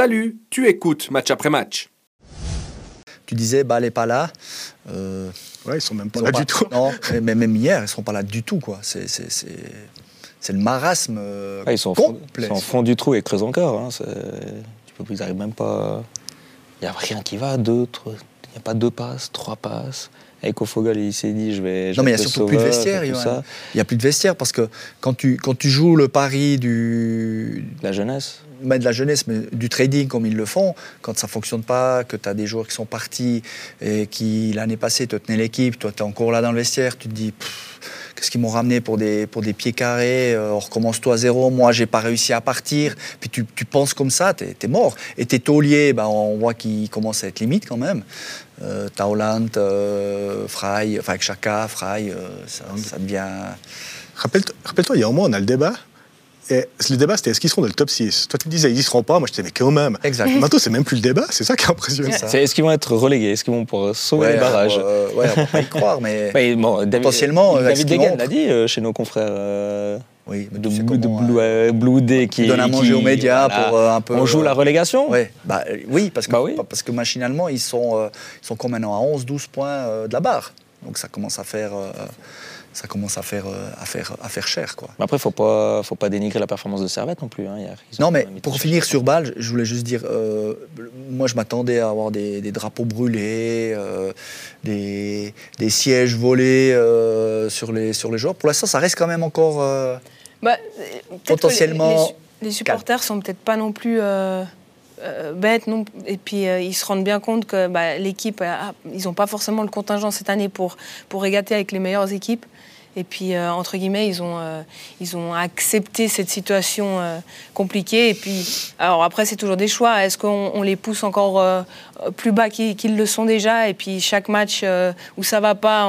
Salut, tu écoutes match après match. Tu disais, bah, elle n'est pas là. Euh, ouais, ils sont même pas là du tout. Non, mais même hier, ils sont pas là du tout, quoi. C'est, c'est, c'est, c'est le marasme euh, Ah, ils sont en fond, complet. ils sont en fond du trou et creusent encore. Hein, c'est- tu peux, ils n'arrivent même pas. Il n'y a rien qui va. Deux, trois- il n'y a pas deux passes, trois passes. Avec il s'est dit je vais. je Non, mais il y a surtout plus de vestiaire. Il n'y a plus de vestiaire parce que quand tu, quand tu joues le pari du, La jeunesse. Mais de la jeunesse, mais du trading comme ils le font, quand ça fonctionne pas, que tu as des joueurs qui sont partis et qui l'année passée te tenaient l'équipe, toi tu es encore là dans le vestiaire, tu te dis qu'est-ce qu'ils m'ont ramené pour des, pour des pieds carrés, euh, on recommence toi à zéro, moi j'ai pas réussi à partir, puis tu, tu penses comme ça, tu es, mort. Et tes tauliers, ben, on voit qu'ils commencent à être limite quand même. Euh, euh, Fry, enfin Chaka, Fry, euh, ça, ça devient. Rappelle-toi, rappelle-toi, il y a un mois, on a le débat. Et le débat, c'était est-ce qu'ils seront dans le top 6 Toi, tu me disais, ils y seront pas. Moi, je disais, mais quand même. Exact. Maintenant, c'est même plus le débat. C'est ça qui est impressionnant. C'est- Est-ce qu'ils vont être relégués? Est-ce qu'ils vont pouvoir sauver Ouais, les barrages? euh, ouais, on peut pas y croire, mais. Mais bon, Potentiellement, David Degan montrent. l'a dit euh, chez nos confrères euh, Oui, de, tu sais de comment, Blue, euh, Blue Day qui. Donne à manger qui- aux médias voilà. pour euh, un peu. On joue la relégation? Ouais, bah, euh, oui, parce que, Bah oui. parce que machinalement, ils sont, euh, ils sont comme maintenant à 11-12 points euh, de la barre. Donc ça commence à faire, euh, ça commence à faire, euh, à faire, à faire cher. Quoi. Mais après, faut pas, faut pas dénigrer la performance de Servette non plus hein, hier. Non, mais pour finir sur Bâle, je voulais juste dire, euh, moi je m'attendais à avoir des, des drapeaux brûlés, euh, des, des sièges volés euh, sur, les, sur les joueurs. Pour l'instant, ça reste quand même encore. euh, Bah, les- Potentiellement Les, su- les supporters sont peut-être pas non plus euh, euh, bêtes, non et puis euh, ils se rendent bien compte que bah, l'équipe, a- ils n'ont pas forcément le contingent cette année pour, pour régater avec les meilleures équipes. Et puis, euh, entre guillemets, ils ont, euh, ils ont accepté cette situation euh, compliquée. Et puis, alors après, c'est toujours des choix. Est-ce qu'on on les pousse encore euh, plus bas qu'ils le sont déjà? Et puis, chaque match euh, où ça va pas,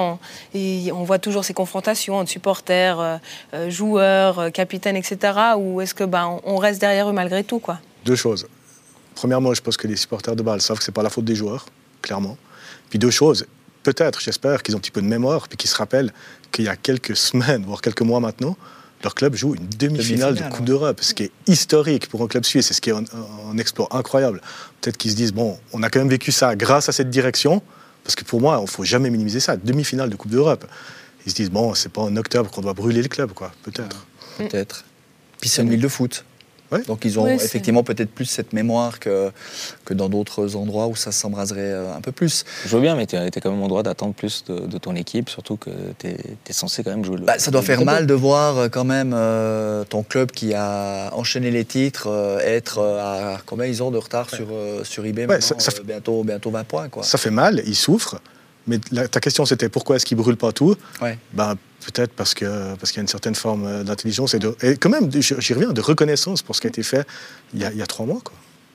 on, voit toujours ces confrontations entre supporters, euh, euh, joueurs, euh, capitaines, etc. Ou est-ce que bah, on reste derrière eux malgré tout quoi? Deux choses. Premièrement, je pense que les supporters de Bâle savent que c'est pas la faute des joueurs, clairement. Puis deux choses. Peut-être, j'espère, qu'ils ont un petit peu de mémoire, puis qu'ils se rappellent qu'il y a quelques semaines, voire quelques mois maintenant, leur club joue une demi-finale de Coupe ouais. d'Europe, ce qui est historique pour un club suisse, et ce qui est un, un exploit incroyable. Peut-être qu'ils se disent, bon, on a quand même vécu ça grâce à cette direction, parce que pour moi, il ne faut jamais minimiser ça, demi-finale de Coupe d'Europe. Ils se disent, bon, c'est pas en octobre qu'on doit brûler le club, quoi, peut-être. Peut-être. Puis c'est une ville de foot. Ouais. Donc ils ont effectivement peut-être plus cette mémoire que, que dans d'autres endroits où ça s'embraserait euh, un peu plus. Je veux bien, mais tu es quand même en droit d'attendre plus de, de ton équipe, surtout que tu es, censé quand même jouer le. Bah, ça doit faire mal de voir euh, quand même euh, ton club qui a enchaîné les titres euh, être euh, à combien ils ont de retard sur, euh, sur eBay Ouais, ça- ça fait- bientôt, bientôt 20 points. Quoi. Ça fait mal, ils souffrent, mais la- ta question c'était pourquoi est-ce qu'ils brûlent pas tout Ouais. ben, Peut-être parce qu'il parce qu'il y a une certaine forme euh, d'intelligence et, de, et quand même, j'y j'y reviens, de reconnaissance pour ce qui a été fait il y a, il y a trois mois. Quoi.